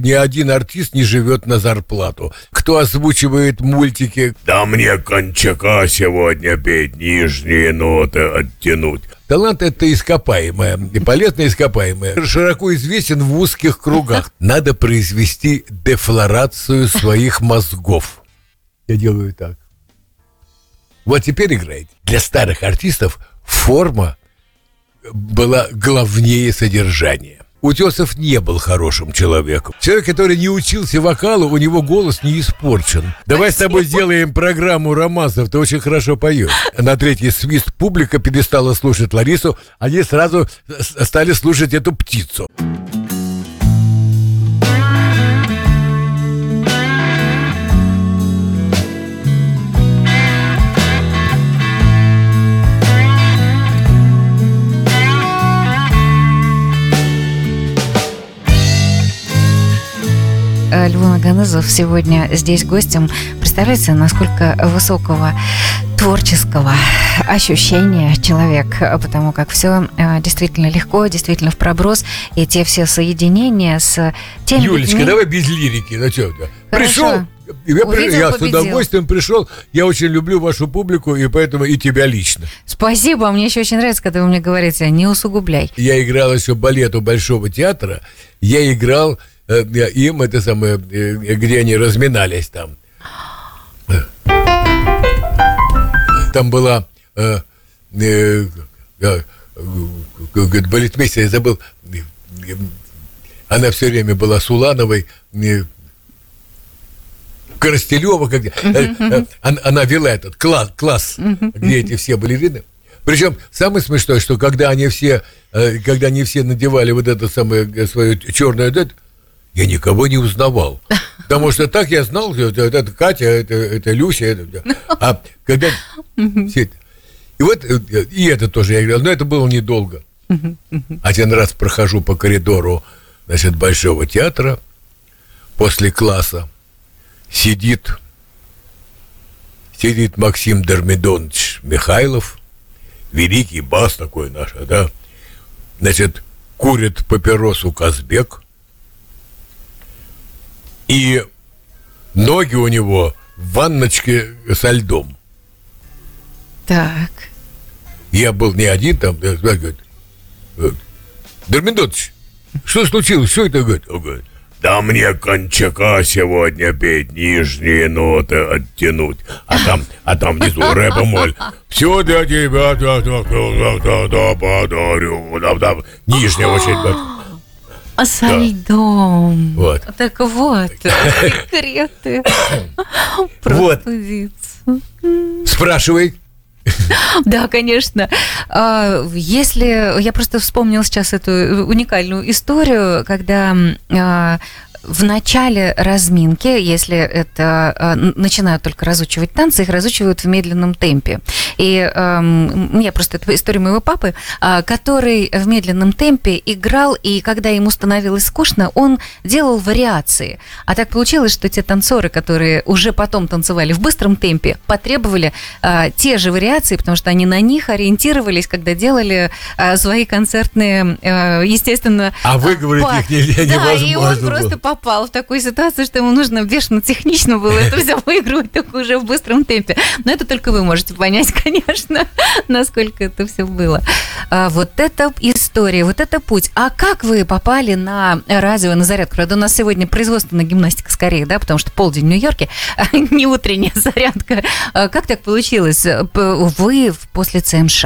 Ни один артист не живет на зарплату. Кто озвучивает мультики? Да мне кончака сегодня петь, нижние ноты оттянуть. Талант это ископаемое, и полезное ископаемое. Широко известен в узких кругах. Надо произвести дефлорацию своих мозгов. Я делаю так. Вот теперь играет. Для старых артистов форма была главнее содержания. Утесов не был хорошим человеком. Человек, который не учился вокалу, у него голос не испорчен. Давай с тобой сделаем программу романсов, ты очень хорошо поешь. На третий свист публика перестала слушать Ларису, они сразу стали слушать эту птицу. Львов Аганезов сегодня здесь гостем. Представляете, насколько высокого творческого ощущения человек, потому как все э, действительно легко, действительно в проброс, и те все соединения с теми Юлечка, людьми... давай без лирики. Ну что, пришел, я, Увидел, я с победил. удовольствием пришел. Я очень люблю вашу публику, и поэтому и тебя лично. Спасибо, мне еще очень нравится, когда вы мне говорите, не усугубляй. Я играл еще балету Большого театра. Я играл им, это самое, э, где они разминались там. Там была э, э, э, э, балетмейстер, я забыл. э, э, Она все время была с Улановой. э, Коростелева, как, э, э, она, она вела этот класс, класс где эти все балерины. Причем самое смешное, что когда они все, э, когда они все надевали вот это самое э, свое черное, я никого не узнавал. Потому что так я знал, что это, это Катя, это, это Люся, это, а когда и вот э, и это тоже я играл, но это было недолго. Один раз прохожу по коридору, значит, Большого театра. После класса сидит сидит Максим Дермидонович Михайлов, великий бас такой наш, да, значит, курит папиросу Казбек, и ноги у него в ванночке со льдом. Так. Я был не один там, говорит, э, Дермидонович, что случилось, что это, говорит, он говорит, да мне кончака сегодня петь, нижние ноты оттянуть. А там, а там внизу рэп и моль. Все для тебя, да, да, да, да, да, подарю. Да, да. Нижняя очередь. Да. А со льдом. Вот. Так вот, секреты. Вот. Спрашивай. Да, конечно. А, Если я просто вспомнил сейчас эту уникальную историю, когда а, в начале разминки, если это н- начинают только разучивать танцы, их разучивают в медленном темпе. И ам, мне просто это история моего папы, а, который в медленном темпе играл, и когда ему становилось скучно, он делал вариации. А так получилось, что те танцоры, которые уже потом танцевали в быстром темпе, потребовали а, те же вариации, потому что они на них ориентировались, когда делали а, свои концертные, а, естественно... А выговорить па- их нельзя, Да, и он невозможно было. просто попал в такую ситуацию, что ему нужно бешено технично было это все выигрывать только уже в быстром темпе. Но это только вы можете понять, конечно, насколько это все было. А, вот это история, вот это путь. А как вы попали на радио, на зарядку? Правда, у нас сегодня производственная гимнастика скорее, да, потому что полдень в Нью-Йорке, не утренняя зарядка. А Как так получилось? Вы после ЦМШ,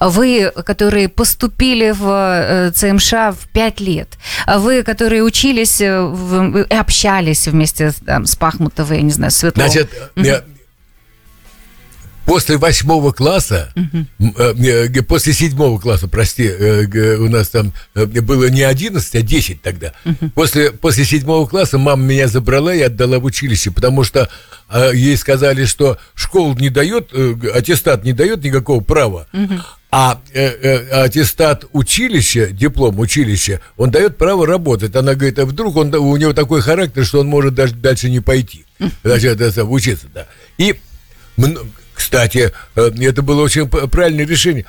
вы, которые поступили в э, ЦМШ в пять лет, вы, которые учились, э, в- и общались вместе с, там, с Пахмутовой, я не знаю, Светловой. Значит, я- после восьмого класса, э, после седьмого класса, прости, э, у нас там было не 11, а 10 тогда. После, после седьмого класса мама меня забрала и отдала в училище, потому что э, ей сказали, что школа не дает, аттестат не дает никакого права. А э, э, аттестат училища, диплом училища, он дает право работать. Она говорит, а вдруг он, у него такой характер, что он может даже дальше не пойти. Значит, это, учиться, да. И, кстати, э, это было очень правильное решение.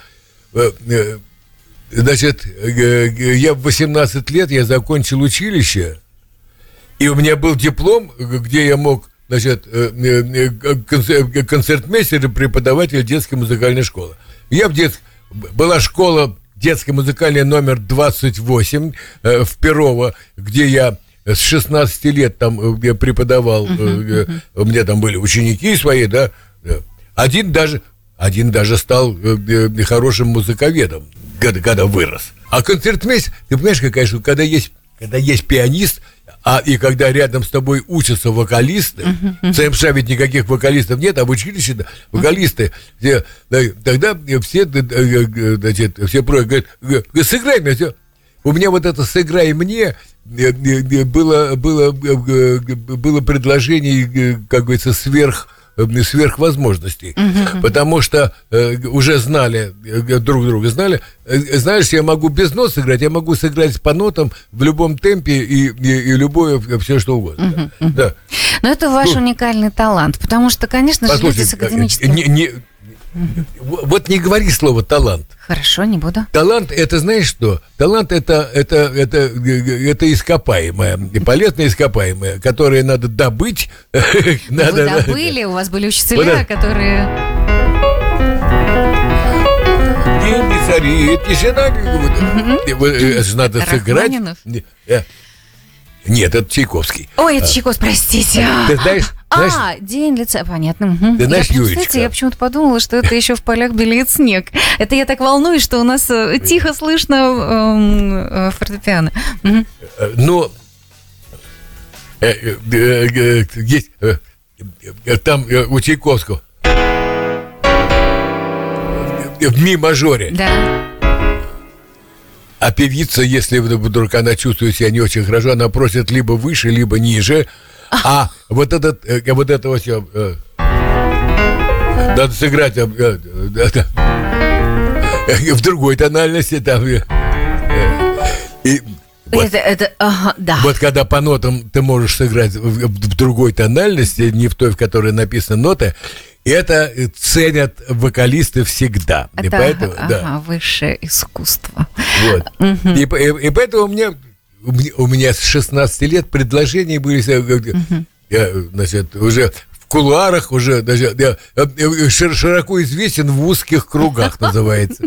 Э, э, Значит, я в 18 лет я закончил училище, И у меня был диплом, где я мог, значит, концертмейстер и преподаватель детской музыкальной школы. Я в детской... Была школа детская музыкальная номер 28 в Перово, где я с 16 лет там преподавал, uh-huh, uh-huh. у меня там были ученики свои, да. Один даже, один даже стал хорошим музыковедом, когда, когда вырос. А концертмейстер, ты понимаешь, какая штука, когда есть, когда есть пианист, а и когда рядом с тобой учатся вокалисты, uh-huh, uh-huh. в ЦМШ ведь никаких вокалистов нет, а в училище вокалисты, все, тогда все, значит, все просят, говорят, сыграй мне все. У меня вот это «сыграй мне» было, было, было предложение, как говорится, сверх сверх возможностей, угу. потому что э, уже знали э, друг друга знали, э, знаешь, я могу без носа сыграть, я могу сыграть по нотам в любом темпе и, и, и любое все что угодно. Угу, да. Но это ваш ну, уникальный талант, потому что, конечно же, люди с академическим... Не, не, вот не говори слово талант. Хорошо, не буду. Талант это знаешь что? Талант это это это это ископаемое, полезное ископаемое, которое надо добыть. надо, Вы добыли, у вас были учителя, которые. Деньги, цари, тишина, надо сыграть. Нет, это Чайковский. Ой, это Чайковский, простите. Ты знаешь, знаешь, а, день лица, понятно. Ты знаешь, я? Кстати, я почему-то подумала, что это еще в полях белеет снег. Это я так волнуюсь, что у нас э, тихо слышно э, фортепиано. Угу. Но э, э, э, есть там у Чайковского в ми-мажоре. Да. А певица, если вдруг она чувствует себя не очень хорошо, она просит либо выше, либо ниже. А вот этот, э, вот это вот все... Э, надо сыграть э, в другой тональности там. И вот, это, это, ага, да. вот когда по нотам ты можешь сыграть в, в другой тональности, не в той, в которой написана нота, это ценят вокалисты всегда. Это, и поэтому, ага, да. высшее искусство. Вот. Угу. И, и, и поэтому мне, у меня с 16 лет предложения были, угу. я, значит, уже в кулуарах уже даже я, я широко известен в узких кругах, называется.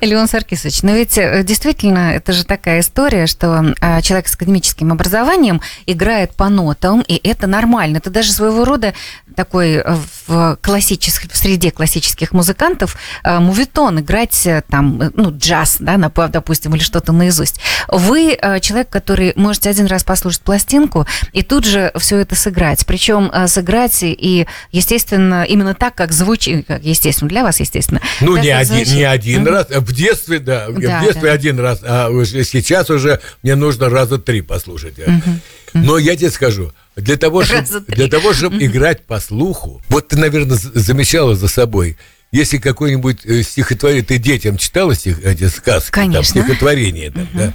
Леон Саркисович, но ведь э, действительно это же такая история, что а, человек с академическим образованием играет по нотам, и это нормально. Это даже своего рода такой э, в классической, в среде классических музыкантов э, мувитон, играть там, ну, джаз, да, допустим, или что-то наизусть. Вы человек, который можете один раз послушать пластинку и тут же все это сыграть. Причем сыграть и, естественно, именно так, как звучит, естественно, для вас, естественно. Ну, не один, не один раз, в детстве, да, да в детстве да. один раз, а сейчас уже мне нужно раза три послушать. Угу. Но я тебе скажу, для того, чтобы, для того, чтобы угу. играть по слуху, вот ты, наверное, замечала за собой, если какое-нибудь э, стихотворение, ты детям читала стих, эти сказки, Конечно. там, стихотворения, там, угу. да?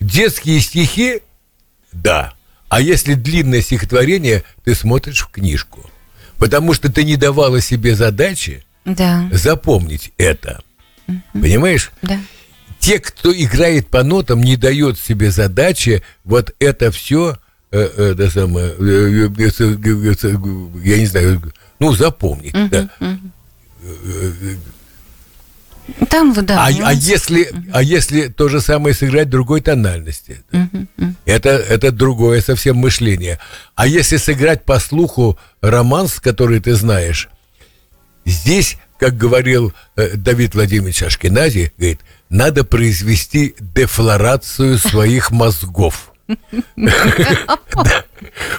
Детские стихи, да. А если длинное стихотворение, ты смотришь в книжку. Потому что ты не давала себе задачи да. запомнить это. Угу. Понимаешь? Да. Те, кто играет по нотам, не дает себе задачи вот это все, э, это самое, э, э, я не знаю, ну, запомнить. Угу, да. угу. Там, да. А, а если, а если то же самое сыграть другой тональности, uh-huh, uh-huh. это это другое совсем мышление. А если сыграть по слуху романс, который ты знаешь, здесь как говорил э, Давид Владимирович Ашкенази, говорит, надо произвести дефлорацию своих мозгов.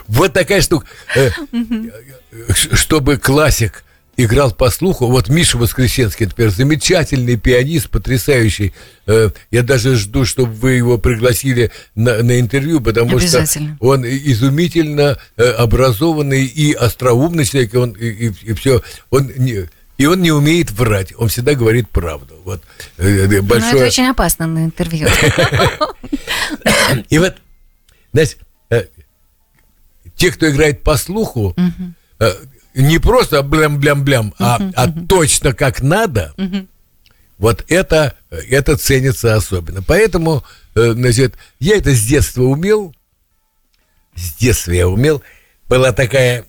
Вот такая штука. Э, чтобы классик играл по слуху. Вот Миша Воскресенский, например, замечательный пианист, потрясающий. Э, я даже жду, чтобы вы его пригласили на, на интервью, потому что он изумительно образованный и остроумный человек, он, и, и, и все. Он не, и он не умеет врать, он всегда говорит правду. Вот большое... Ну, это очень опасно на интервью. И вот, знаешь, э, те, кто играет по слуху, э, не просто блям-блям-блям, а, а точно как надо, вот это, это ценится особенно. Поэтому, э, значит, я это с детства умел, детства я умел. Была такая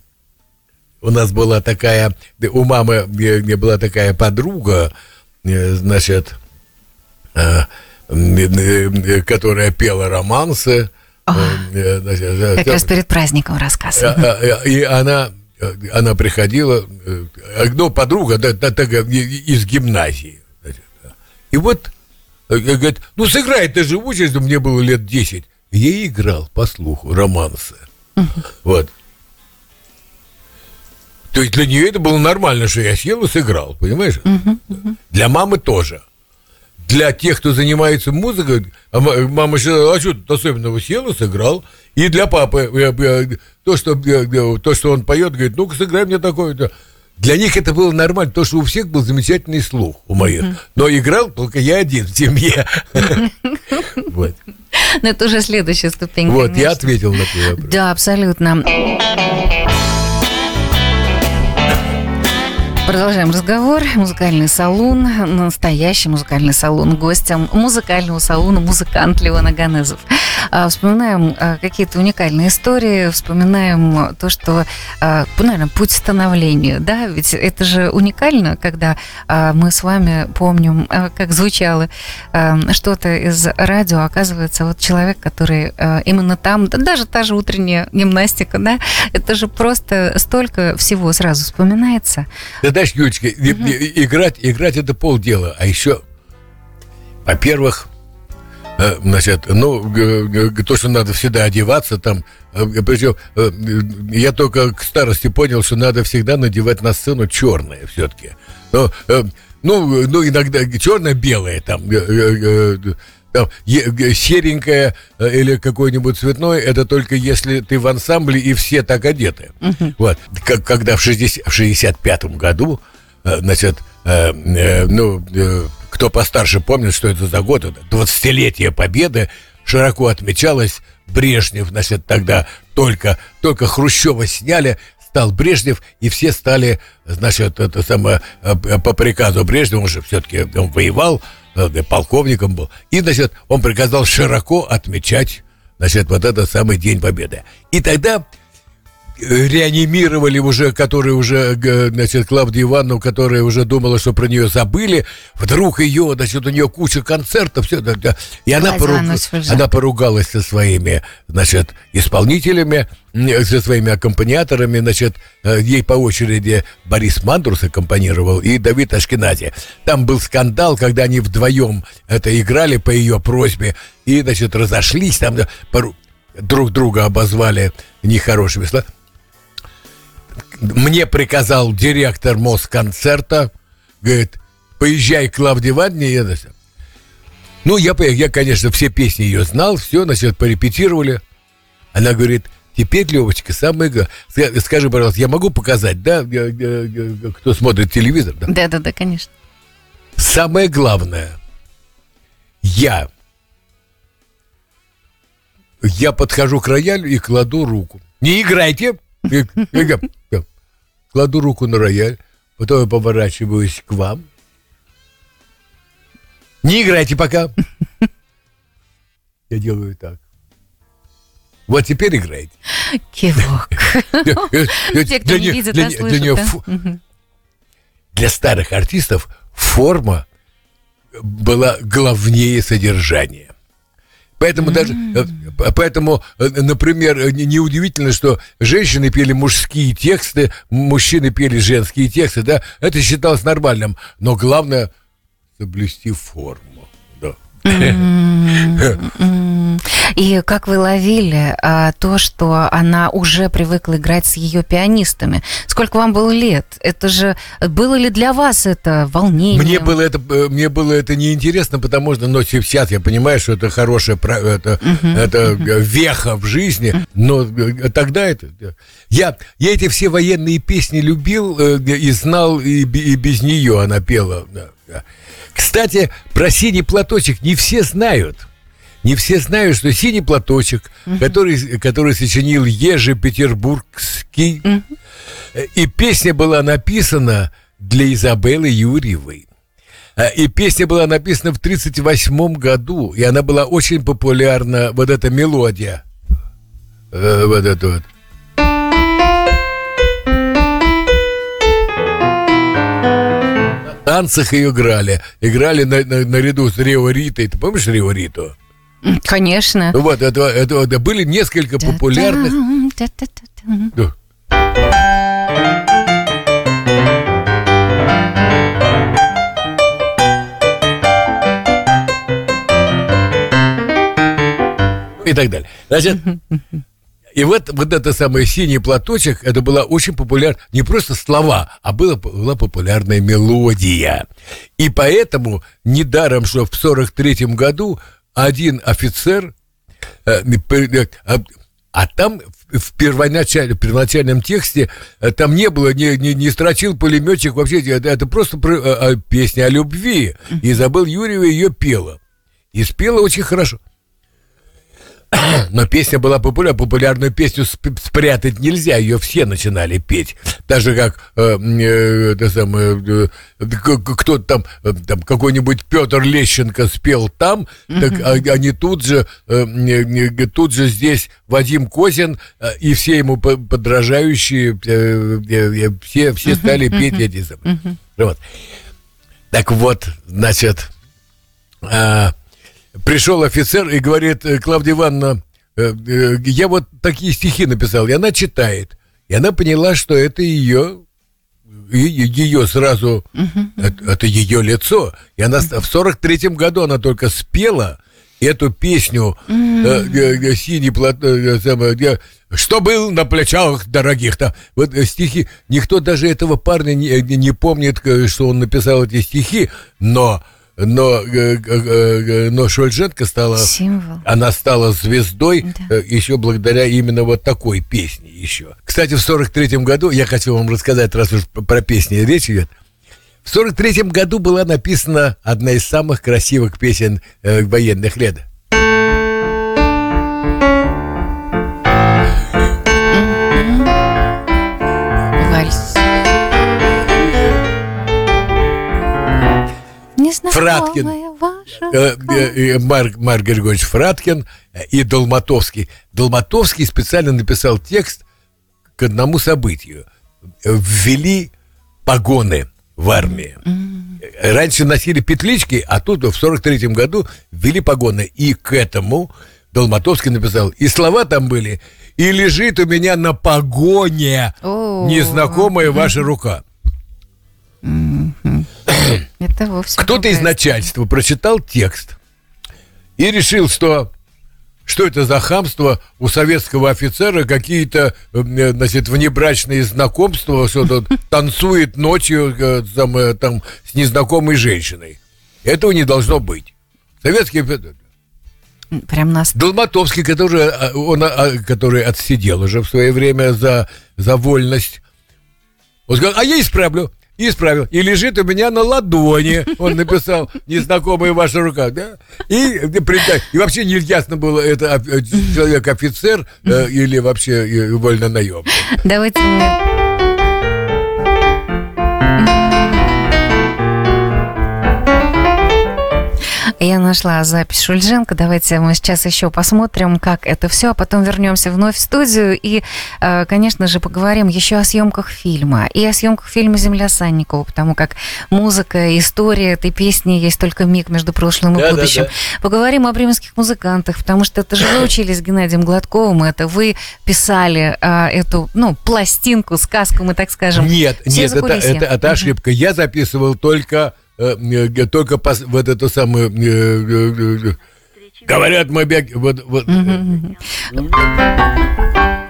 у нас была такая, у мамы была такая подруга, э, значит, э, э, которая пела романсы. Значит, как раз перед праздником рассказывала. И она, она приходила, ну, подруга да, да, из гимназии. И вот, говорит, ну, сыграй, ты же учишься, мне было лет 10. Я играл, по слуху, романсы. Угу. Вот. То есть для нее это было нормально, что я сел и сыграл, понимаешь? Uh-huh, uh-huh. Для мамы тоже. Для тех, кто занимается музыкой, а мама считала, а что тут особенного сел и сыграл. И для папы то, что, то, что он поет, говорит, ну-ка сыграй мне такое-то. Для них это было нормально, то, что у всех был замечательный слух у моих. Но играл только я один в семье. Вот. Но это уже следующая ступень. Вот, я ответил на твой вопрос. Да, абсолютно. Продолжаем разговор. Музыкальный салон, настоящий музыкальный салон. Гостем музыкального салона музыкант Леон Аганезов. А, вспоминаем а, какие-то уникальные истории, вспоминаем то, что, а, наверное, путь становления, да, ведь это же уникально, когда мы с вами помним, как звучало что-то из радио, оказывается, вот человек, который именно там, да, даже та же утренняя гимнастика, да, это же просто столько всего сразу вспоминается. Да, знаешь, Юлечка, угу. играть, играть это полдела, а еще, во-первых, э, значит, ну, то, что надо всегда одеваться там, э, причем э, я только к старости понял, что надо всегда надевать на сцену черное все-таки. Но, ну, ну, иногда черное-белое там, там, серенькое или какое-нибудь цветное, это только если ты в ансамбле и все так одеты. Uh-huh. Вот. Как, когда в, 60, в 65-м году, значит, э, э, ну, э, кто постарше помнит, что это за год, это 20-летие Победы, широко отмечалось. Брежнев, значит, тогда только, только Хрущева сняли, стал Брежнев, и все стали, значит, это самое, э, по приказу Брежнева, он же все-таки он воевал, э, полковником был, и, значит, он приказал широко отмечать, значит, вот этот самый День Победы. И тогда реанимировали уже, которые уже, значит, Клавдию Ивановну, которая уже думала, что про нее забыли. Вдруг ее, значит, у нее куча концертов, все, да, да. и она, поруг... она поругалась со своими, значит, исполнителями, со своими аккомпаниаторами, значит, э, ей по очереди Борис Мандурс аккомпанировал и Давид Ашкенази. Там был скандал, когда они вдвоем это играли по ее просьбе, и, значит, разошлись, там друг друга обозвали нехорошими словами мне приказал директор Москонцерта, говорит, поезжай к Клавдии Ивановне. Я, ну, я, я, конечно, все песни ее знал, все, значит, порепетировали. Она говорит, теперь, Левочка, самое главное, скажи, пожалуйста, я могу показать, да, кто смотрит телевизор? Да, да, да, да конечно. Самое главное, я, я подхожу к роялю и кладу руку. Не играйте, кладу руку на рояль, потом я поворачиваюсь к вам. Не играйте пока. Я делаю так. Вот теперь играйте. Кивок. Те, кто не видит, слышит. Для старых артистов форма была главнее содержания. Поэтому даже, э, поэтому, э, например, э, неудивительно, что женщины пели мужские тексты, мужчины пели женские тексты, да, это считалось нормальным. Но главное соблюсти форму. И как вы ловили а, то, что она уже привыкла играть с ее пианистами? Сколько вам было лет? Это же было ли для вас это волнение? Мне было это, э, мне было это неинтересно, потому что, но сейчас я понимаю, что это хорошая, это, uh-huh, это uh-huh. веха в жизни, но э, тогда это я, я эти все военные песни любил и знал, и, и без нее она пела. Да. Кстати, про синий платочек не все знают. Не все знают, что синий платочек, угу. который, который сочинил Ежи Петербургский, угу. и песня была написана для Изабеллы Юрьевой. Э, и песня была написана в 1938 году, и она была очень популярна, вот эта мелодия. э, вот это вот. Танцах ее играли. Играли на, на, наряду с Рио Ритой. Ты помнишь Рио Риту? Конечно. Ну вот, это, это, это были несколько популярных... Да. И так далее. Значит, и вот, вот это самый синий платочек, это была очень популярна, не просто слова, а была, была популярная мелодия. И поэтому недаром, что в 43 году один офицер, э, а, а там в первоначальном, первоначальном тексте э, там не было, не, не, не строчил пулеметчик, вообще это, это просто про, а, песня о любви. И Изабель Юрьева ее пела. И спела очень хорошо. Но песня была популярна, популярную песню спрятать нельзя, ее все начинали петь. Даже как э, э, это самое, э, кто там, э, там какой-нибудь Петр Лещенко спел там, mm-hmm. так а, они тут же, э, тут же здесь Вадим Козин э, и все ему подражающие, э, э, все, все стали mm-hmm. петь эти самые. Mm-hmm. Вот. Так вот, значит, э, пришел офицер и говорит, «Э, Клавдия Ивановна, э, э, я вот такие стихи написал, и она читает. И она поняла, что это ее, ее сразу, это, это ее лицо. И она в 43-м году она только спела эту песню. «Синий плат...» что был на плечах дорогих-то. Вот стихи, никто даже этого парня не, не помнит, что он написал эти стихи, но но, э, э, но Шульженко стала... Символ. Она стала звездой да. Э, еще благодаря именно вот такой песне еще. Кстати, в 43-м году, я хочу вам рассказать, раз уж про песни речь идет, в 43-м году была написана одна из самых красивых песен э, военных лет. Фраткин, э, э, Марк, Марк Григорьевич Фраткин и Долматовский. Долматовский специально написал текст к одному событию. Ввели погоны в армии. Раньше носили петлички, а тут в 43-м году ввели погоны. И к этому Долматовский написал, и слова там были, и лежит у меня на погоне незнакомая ваша рука. Это вовсе Кто-то из начальства прочитал текст и решил, что что это за хамство у советского офицера, какие-то, э, значит, внебрачные знакомства, что-то танцует ночью э, там, э, там, с незнакомой женщиной. Этого не должно быть. Советский Прям нас... Долматовский, который, он, который отсидел уже в свое время за, за вольность, он сказал, а я исправлю исправил. И лежит у меня на ладони. Он написал незнакомая ваша рука, да? И, и вообще не ясно было, это человек офицер э, или вообще э, вольно наемный. Давайте Я нашла запись Шульженко. Давайте мы сейчас еще посмотрим, как это все, а потом вернемся вновь в студию и, э, конечно же, поговорим еще о съемках фильма и о съемках фильма «Земля Санникова», потому как музыка, история этой песни есть только миг между прошлым и да, будущим. Да, да. Поговорим о бременских музыкантах, потому что это же вы учились с Геннадием Гладковым, это вы писали э, эту, ну, пластинку, сказку, мы так скажем. Нет, нет, это, это, это ошибка. Я записывал только только пос, вот это самое... Э, говорят, мы бег... Вот, вот.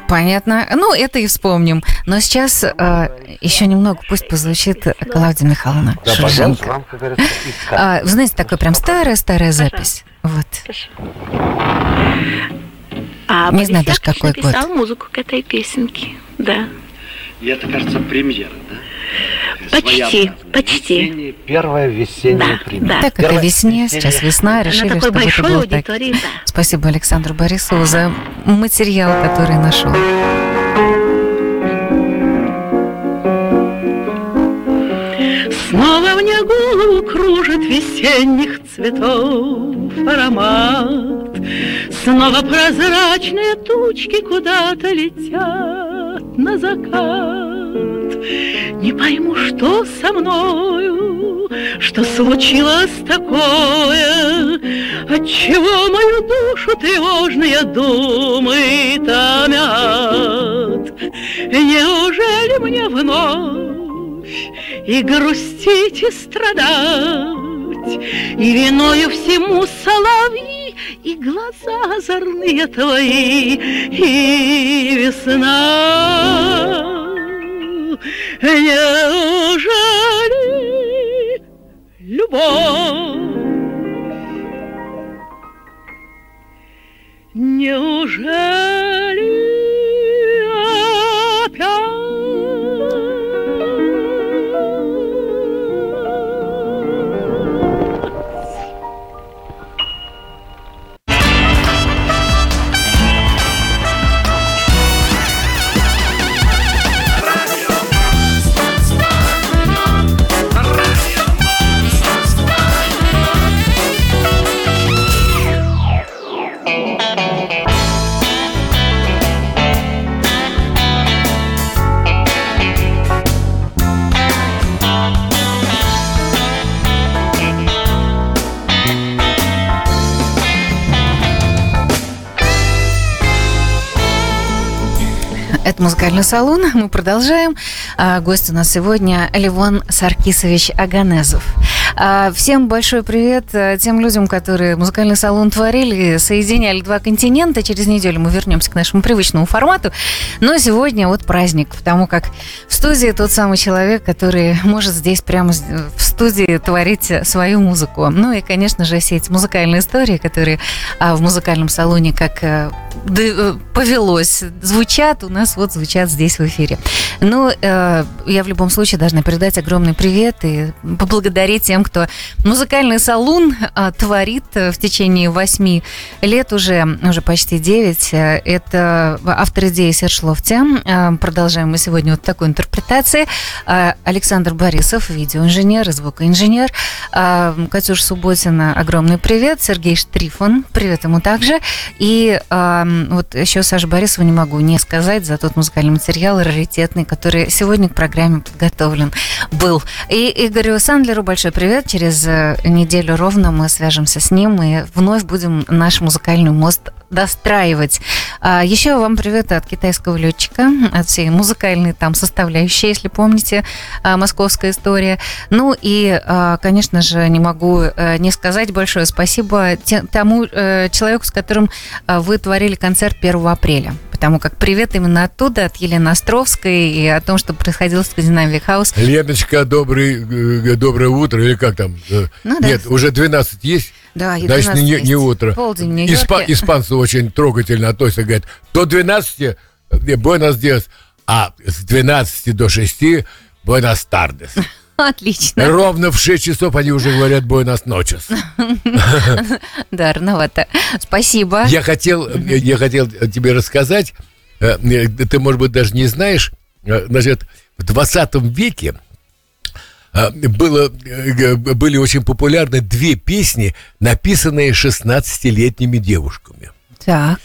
Понятно. Ну, это и вспомним. Но сейчас э, еще немного пусть позвучит Клавдия Михайловна да, Шульженко. А, вы знаете, такая прям старая-старая запись. Вот. А Не знаю даже какой год. музыку к этой песенке, да. И это, кажется, премьера, да? Почти, почти. Первая весенняя да, премьера. Так как и весне, сейчас весна, решили, что это было так. Да. Спасибо Александру Борисову за материал, который нашел. Снова мне голову кружит весенних цветов аромат. Снова прозрачные тучки куда-то летят на закат. Не пойму, что со мною, что случилось такое, Отчего мою душу тревожные думы томят. Неужели мне вновь и грустить, и страдать, И виною всему соловьи, и глаза озорные твои, и весна? Неужели любовь Неужели музыкальный салон. Мы продолжаем. А, гость у нас сегодня Левон Саркисович Аганезов. А, всем большой привет э, тем людям, которые музыкальный салон творили, соединяли два континента. Через неделю мы вернемся к нашему привычному формату. Но сегодня вот праздник, потому как в студии тот самый человек, который может здесь прямо в студии творить свою музыку. Ну и, конечно же, все эти музыкальные истории, которые а, в музыкальном салоне как э, э, повелось, звучат, у нас вот звучат здесь в эфире. Ну, я в любом случае должна передать огромный привет и поблагодарить тем, кто музыкальный салон а, творит в течение восьми лет уже, уже почти девять. Это автор идеи Серж Лофти. А, продолжаем мы сегодня вот такой интерпретации. Александр Борисов, видеоинженер и звукоинженер. А, Катюш Субботина, огромный привет. Сергей Штрифон, привет ему также. И вот еще Саша Борисова не могу не сказать за тот музыкальный материал раритетный, который сегодня к программе подготовлен был. И Игорю Сандлеру большой привет Через э, неделю ровно мы свяжемся с ним и вновь будем наш музыкальный мост достраивать. А еще вам привет от китайского летчика, от всей музыкальной там составляющей, если помните, а, московская история. Ну и, а, конечно же, не могу э, не сказать большое спасибо тому э, человеку, с которым вы творили концерт 1 апреля потому как привет именно оттуда, от Елены Островской и о том, что происходило в Скандинавии Хаус. Леночка, добрый, э, доброе утро, или как там? Э, ну, Нет, да. уже 12 есть? Да, и Значит, не, есть. не утро. Полдень в Испа- Испанцы очень трогательно относятся, говорят, до 12 Буэнос Диас, а с 12 до 6 Буэнос Тардес. Отлично. Ровно в 6 часов они уже говорят «Буэнос ночес». Да, рановато. Спасибо. Я хотел, я хотел тебе рассказать, э, ты, может быть, даже не знаешь, э, значит, в 20 веке э, было, были очень популярны две песни, написанные 16-летними девушками. Так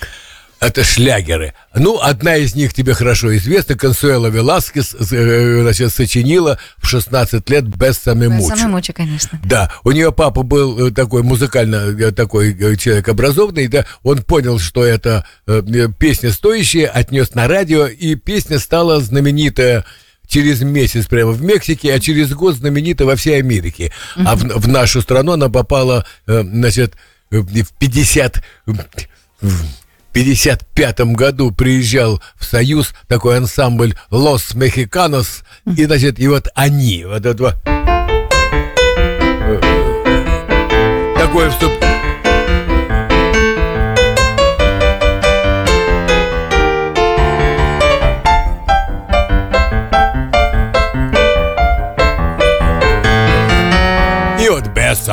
это шлягеры. Ну, одна из них тебе хорошо известна, Консуэла Веласкес, э, значит, сочинила в 16 лет «Без самимучи». «Без самимучи», конечно. Да, у нее папа был э, такой музыкально, э, такой человек образованный, да, он понял, что это песня стоящая, отнес на радио, и песня стала знаменитая через месяц прямо в Мексике, а через год знаменита во всей Америке. А в, в нашу страну она попала, значит, в 50 1955 году приезжал в Союз такой ансамбль Лос Мехиканос, и, значит, и вот они, вот это такое вступ...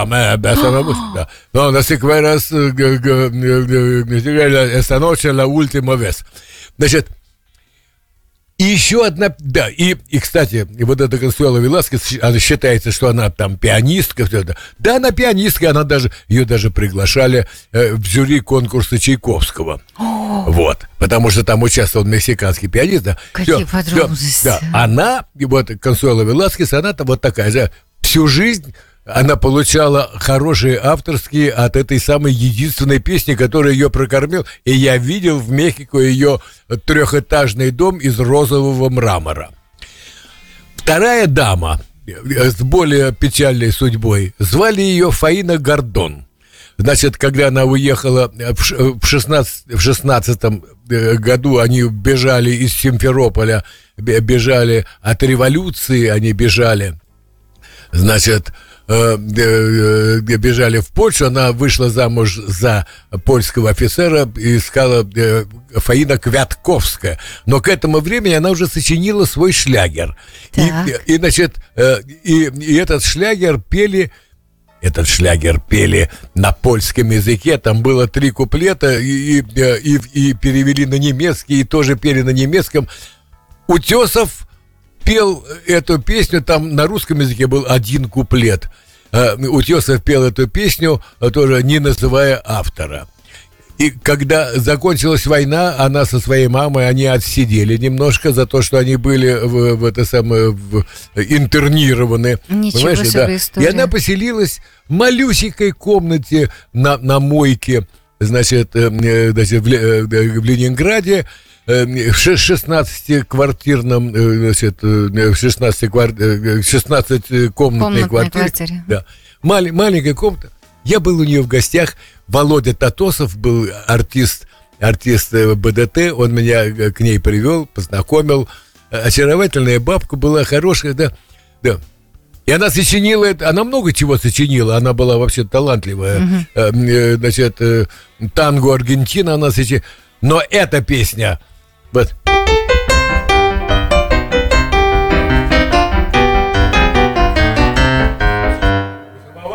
Bésame, bésame mucho. No, así que verás, esta noche la última vez. Значит, И еще одна, да, и, и кстати, вот эта Консуэла Веласкес, она считается, что она там пианистка, все это. Да, она пианистка, она даже, ее даже приглашали э, в жюри конкурса Чайковского. вот, потому что там участвовал мексиканский пианист. Да, Какие все, подробности. Все, да, она, вот Консуэла Веласкес, она-то вот такая же, всю жизнь она получала хорошие авторские от этой самой единственной песни, которая ее прокормил. И я видел в Мехико ее трехэтажный дом из розового мрамора. Вторая дама с более печальной судьбой, звали ее Фаина Гордон. Значит, когда она уехала в 16, в 16 э, году, они бежали из Симферополя, бежали от революции, они бежали. Значит, Э, бежали в Польшу, она вышла замуж за польского офицера и искала э, Фаина Квятковская. Но к этому времени она уже сочинила свой шлягер. И, и, значит, э, и, и этот шлягер пели этот шлягер пели на польском языке, там было три куплета, и, и, и, и перевели на немецкий, и тоже пели на немецком. Утесов пел эту песню, там на русском языке был один куплет. А, Утесов пел эту песню, а, тоже не называя автора. И когда закончилась война, она со своей мамой, они отсидели немножко за то, что они были в, в это самое в, интернированы. Ничего себе да? история. И она поселилась в малюсенькой комнате на, на мойке, значит, э, э, значит в, э, в Ленинграде. Э, в 16-квартирном, э, значит, 16, квар... 16 комнатной квартире. квартире. Да. Мал... Маленькая комната. Я был у нее в гостях. Володя Татосов был артист, артист э, БДТ. Он меня к ней привел, познакомил. Очаровательная бабка была хорошая, да. Да. И она сочинила это, она много чего сочинила, она была вообще талантливая. Uh-huh. Значит, танго Аргентина она сочинила. Но эта песня вот.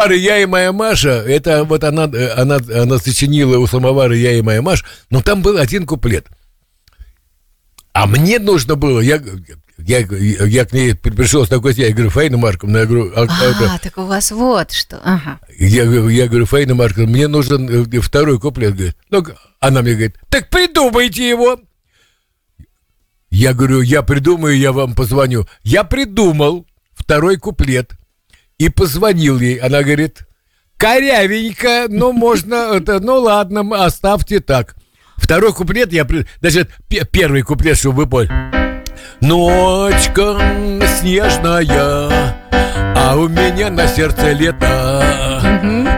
самовары я и моя Маша, это вот она, она, она сочинила у самовара я и моя Маша, но там был один куплет. А мне нужно было, я, я, я к ней пришел с такой, я говорю, Фаина Марковна, я говорю... А, а это, так у вас вот что, ага. Я, я говорю, Фаина Марковна, мне нужен э, второй куплет, говорит. Ну, она мне говорит, так придумайте его. Я говорю, я придумаю, я вам позвоню. Я придумал второй куплет и позвонил ей. Она говорит, корявенько, ну можно, это, ну ладно, оставьте так. Второй куплет я, значит, первый куплет, чтобы вы поняли. Ночка снежная, а у меня на сердце лето.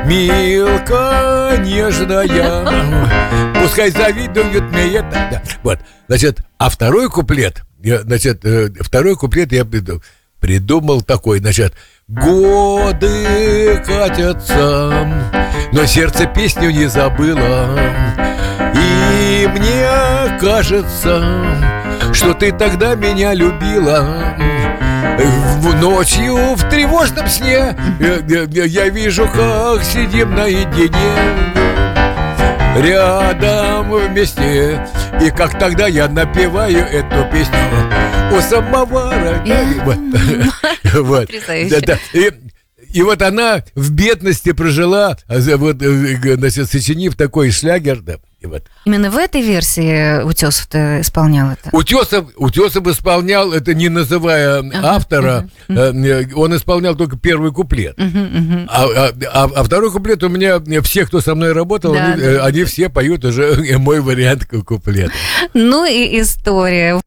Милка нежная, пускай завидуют мне это. Да. Вот, значит, а второй куплет, значит, э, второй куплет я придумал, придумал такой, значит, годы катятся, но сердце песню не забыло. И мне кажется, что ты тогда меня любила. В ночью в тревожном сне я, я, я вижу, как сидим наедине. Рядом вместе. И как тогда я напеваю эту песню у самовара Вот. И и вот она в бедности прожила, вот, э, значит, сочинив такой шлягер, да, и вот. Именно в этой версии Утесов-то исполнял это? Утесов, Утесов исполнял это, не называя ага, автора, ага, ага. он исполнял только первый куплет. Ага, ага. А, а, а, а второй куплет у меня, все, кто со мной работал, да, они, да. они все поют уже мой вариант куплета. Ну и история.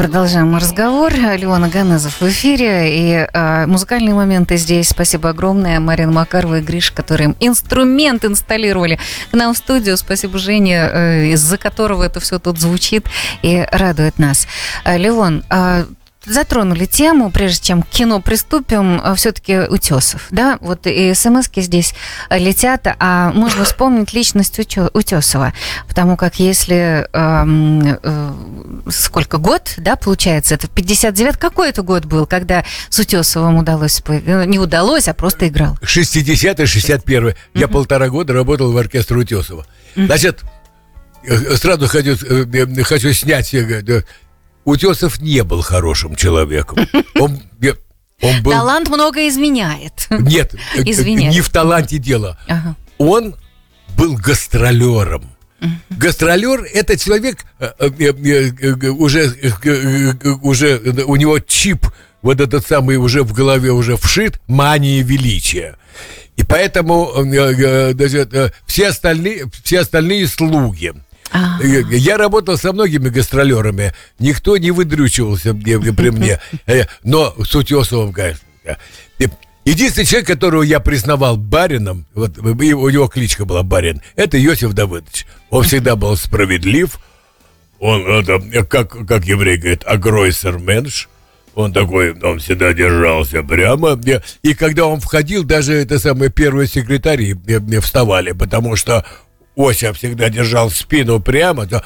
Продолжаем разговор. Леона Ганезов в эфире. И э, музыкальные моменты здесь. Спасибо огромное Марина Макарова и Гриш, которые инструмент инсталлировали к нам в студию. Спасибо Жене, э, из-за которого это все тут звучит и радует нас. Э, Леон, э, затронули тему, прежде чем к кино приступим, э, все-таки Утесов, да? Вот и смс здесь летят, а можно вспомнить личность Утесова, потому как если э, э, сколько год, да, получается, это 59 какой это год был, когда с Утесовым удалось, э, не удалось, а просто играл? 60-й, 61-й. Я полтора года работал в оркестре Утесова. Значит, сразу хочу, хочу снять Утесов не был хорошим человеком. Он, он был... Талант много изменяет. Нет, Извиняюсь. не в таланте дело. Ага. Он был гастролером. Гастролер – это человек, э, э, э, уже, уже у него чип вот этот самый уже в голове уже вшит, мания величия. И поэтому все остальные, все остальные слуги – а. Я работал со многими гастролерами. Никто не выдрючивался при мне. Э, но с Утесовым, конечно. Единственный человек, которого я признавал барином, вот у него кличка была барин, это Иосиф Давыдович. Он всегда был справедлив. Он, это, как, как еврей говорит, агройсер менш. Он такой, он всегда держался прямо. И когда он входил, даже это самые первые секретари вставали, потому что Ося всегда держал спину прямо, то,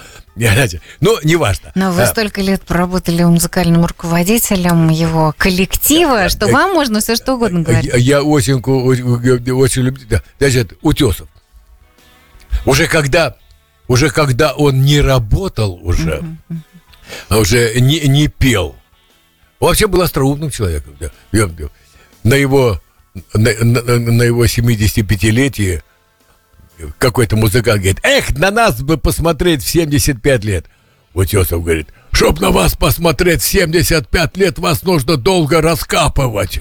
ну, неважно. Но вы а, столько лет проработали музыкальным руководителем его коллектива, что вам можно все что угодно говорить. Я, Осеньку очень люблю. Значит, Утесов. Уже когда, уже когда он не работал уже, а уже не, не пел, он вообще был остроумным человеком. На его, на, на, на его 75-летие какой-то музыкант говорит, эх, на нас бы посмотреть в 75 лет. Утесов говорит, чтоб на вас посмотреть в 75 лет, вас нужно долго раскапывать.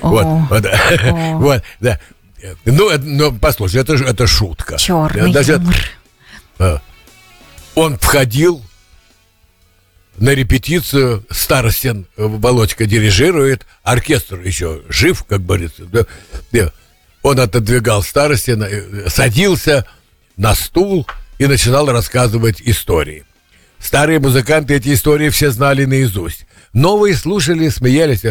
Вот, вот, вот, да. Ну, ну, послушай, это же это шутка. Черный Даже, юмор. А, он входил на репетицию, Старостин Володька дирижирует, оркестр еще жив, как говорится. Да, он отодвигал старости, э, садился на стул и начинал рассказывать истории. Старые музыканты эти истории все знали наизусть. Новые слушали, смеялись.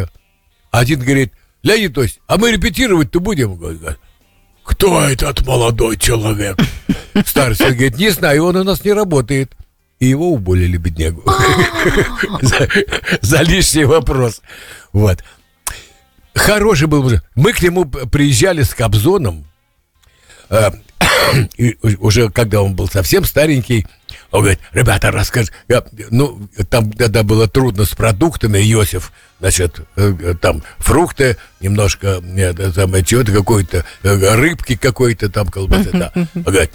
Один говорит, Леонид Тось, а мы репетировать-то будем? Кто этот молодой человек? Старый говорит, не знаю, он у нас не работает. И его уволили, беднягу. За лишний вопрос. Вот. Хороший был мужик. Мы к нему приезжали с Кобзоном, э, и уже когда он был совсем старенький, он говорит, ребята, расскажи. Я, ну, там тогда было трудно с продуктами, Иосиф, значит, э, э там фрукты, немножко, нет, э, там, чего-то какой-то, рыбки какой-то там, колбасы, да. Он говорит,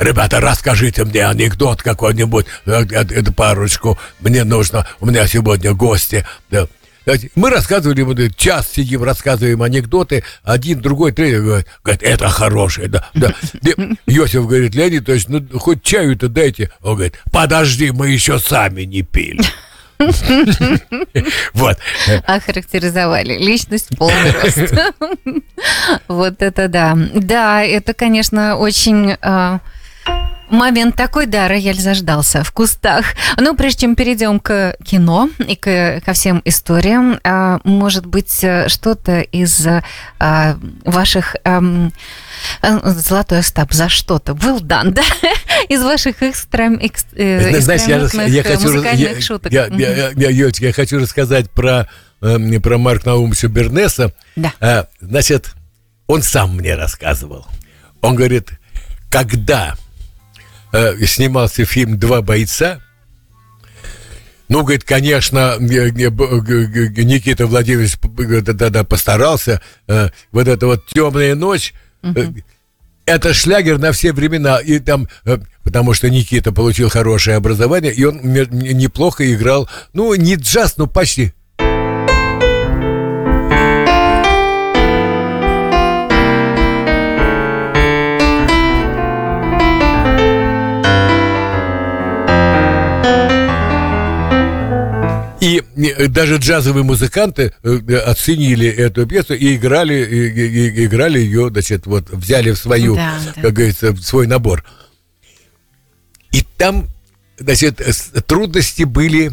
Ребята, расскажите мне анекдот какой-нибудь, эту парочку, мне нужно, у меня сегодня гости. Мы рассказывали, вот, час сидим, рассказываем анекдоты, один, другой, третий говорит, говорит это хорошее, да, да. Йосиф говорит, Леонид, то есть, ну, хоть чаю-то дайте. Он говорит, подожди, мы еще сами не пили. Вот. Охарактеризовали. Личность полный рост. Вот это да. Да, это, конечно, очень а, Момент такой, да, рояль заждался в кустах. Но прежде чем перейдем к кино и к, ко всем историям, а, может быть, э, что-то из а, ваших... А, Золотой Остап за что-то был дан, да? Из ваших экстрем, экс, э, Знаешь, я, я хочу, я, шуток. Я, я, я, я, я хочу рассказать про, э, про Марка Наумовича Бернеса. Да. Значит, он сам мне рассказывал. Он говорит, когда э, снимался фильм «Два бойца», ну, говорит, конечно, Никита Владимирович тогда постарался. Э, вот эта вот темная ночь, угу. это шлягер на все времена. И там, э, потому что Никита получил хорошее образование, и он неплохо играл, ну, не джаз, но почти И даже джазовые музыканты э, оценили эту пьесу и играли, и, и, играли ее, значит, вот взяли в свою, да, да. как говорится, в свой набор. И там, значит, трудности были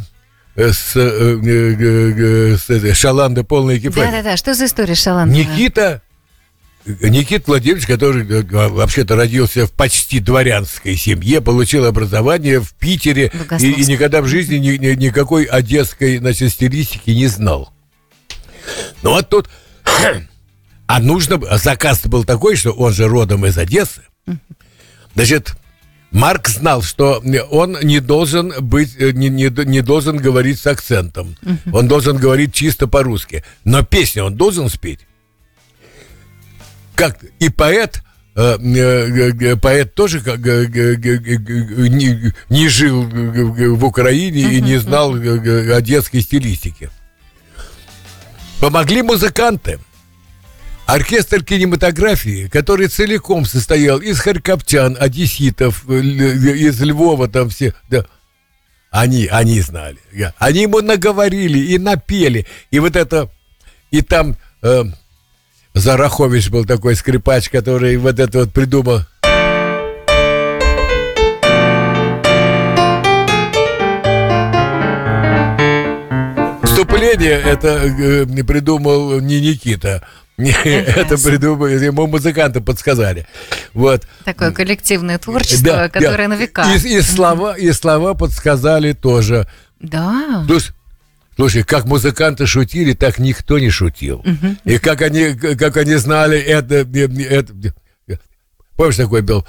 с, с, с Шаланда полный экипаж. Да-да-да, что за история Шаланда? Никита Никит Владимирович, который вообще-то родился в почти дворянской семье, получил образование в Питере и, и никогда в жизни ни, ни, никакой одесской значит, стилистики не знал. Ну вот тут... А нужно... Заказ был такой, что он же родом из Одессы. Значит, Марк знал, что он не должен быть, э, не, не, не должен говорить с акцентом. Он должен говорить чисто по-русски. Но песню он должен спеть. Как и поэт, э, э, поэт тоже как, не, не жил в Украине и не знал одесской стилистики. Помогли музыканты. Оркестр кинематографии, который целиком состоял из харьковчан, одесситов, э, из Львова там все, да, они, они знали. Они ему наговорили и напели. И вот это, и там э, Зарахович был такой скрипач, который вот это вот придумал. Вступление это э, придумал не Никита, это придумали, ему музыканты подсказали. Вот. Такое коллективное творчество, да, которое да. на века. И, и, слова, и слова подсказали тоже. Да. То есть, слушай, как музыканты шутили, так никто не шутил. Угу. И как они, как они знали это, это... Помнишь, такой был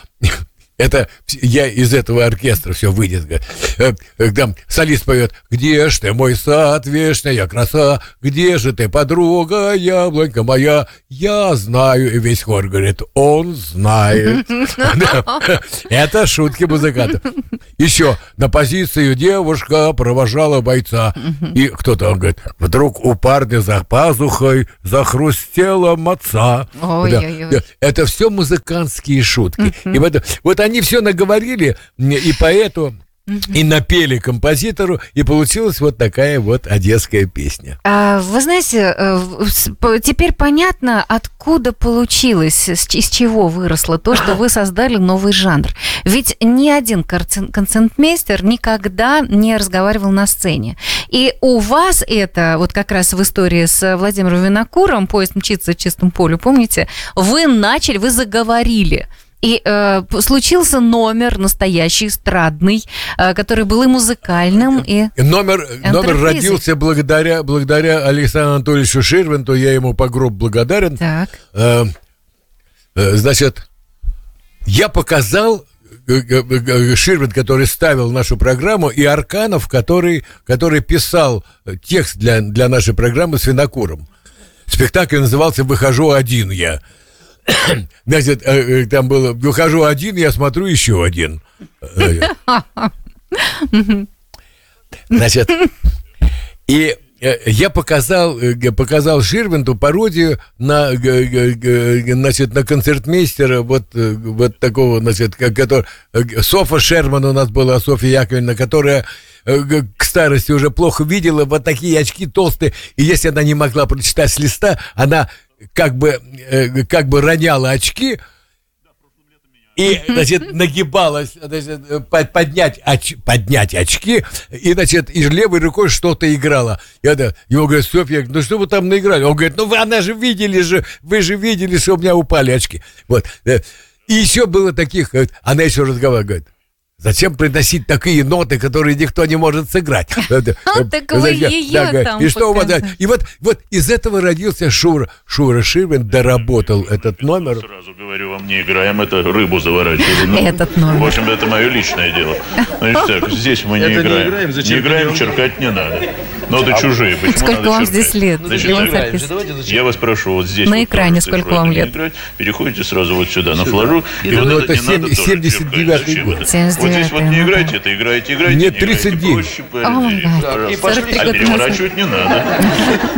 это я из этого оркестра все выйдет. Э, э, там солист поет «Где ж ты, мой сад, вечная краса? Где же ты, подруга, яблонька моя? Я знаю». И весь хор говорит «Он знает». Это шутки музыкантов. Еще на позицию девушка провожала бойца. И кто-то он говорит «Вдруг у парня за пазухой захрустела маца». Это все музыкантские шутки. И вот, вот они все наговорили и поэту, и напели композитору, и получилась вот такая вот одесская песня. А, вы знаете, э, теперь понятно, откуда получилось, из чего выросло то, что вы создали новый жанр. Ведь ни один концертмейстер никогда не разговаривал на сцене. И у вас это, вот как раз в истории с Владимиром Винокуром, «Поезд мчится в чистом поле», помните, вы начали, вы заговорили – и э, случился номер настоящий, эстрадный, э, который был и музыкальным, и... Номер, номер родился благодаря, благодаря Александру Анатольевичу Ширвинту, я ему по гроб благодарен. Так. Э, э, значит, я показал э, э, Ширвин, который ставил нашу программу, и Арканов, который, который писал текст для, для нашей программы с Винокуром. Спектакль назывался «Выхожу один я». Значит, э, э, там было, выхожу один, я смотрю еще один. Значит, и э, я показал, показал Ширвинту пародию на, значит, на концертмейстера вот, вот такого, значит, который... Софа Шерман у нас была, Софья Яковлевна, которая к старости уже плохо видела, вот такие очки толстые, и если она не могла прочитать с листа, она как бы, э, как бы роняла очки, и, значит, нагибалась, значит, поднять, оч, поднять очки, и, значит, и левой рукой что-то играла. Я, да, ему говорят, Софья, ну что вы там наиграли? Он говорит, ну вы, она же видели же, вы же видели, что у меня упали очки. Вот. Э, и еще было таких, она еще разговаривает, говорит, Зачем приносить такие ноты, которые никто не может сыграть? Так вы ее там И что у вас? И вот, вот из этого родился Шура. Шура Ширвин доработал этот номер. Сразу говорю вам, не играем, это рыбу заворачивали. Этот номер. В общем, это мое личное дело. Значит так, здесь мы не играем. Не играем, черкать не надо. Ноты а чужие. Почему сколько вам здесь лет? я вас прошу, вот здесь. На экране сколько вам лет? Переходите сразу вот сюда, на флажу. И вот это 79 год вот здесь вот не играйте, это играете, играете. Нет, 39. Проще, и а переворачивать не надо.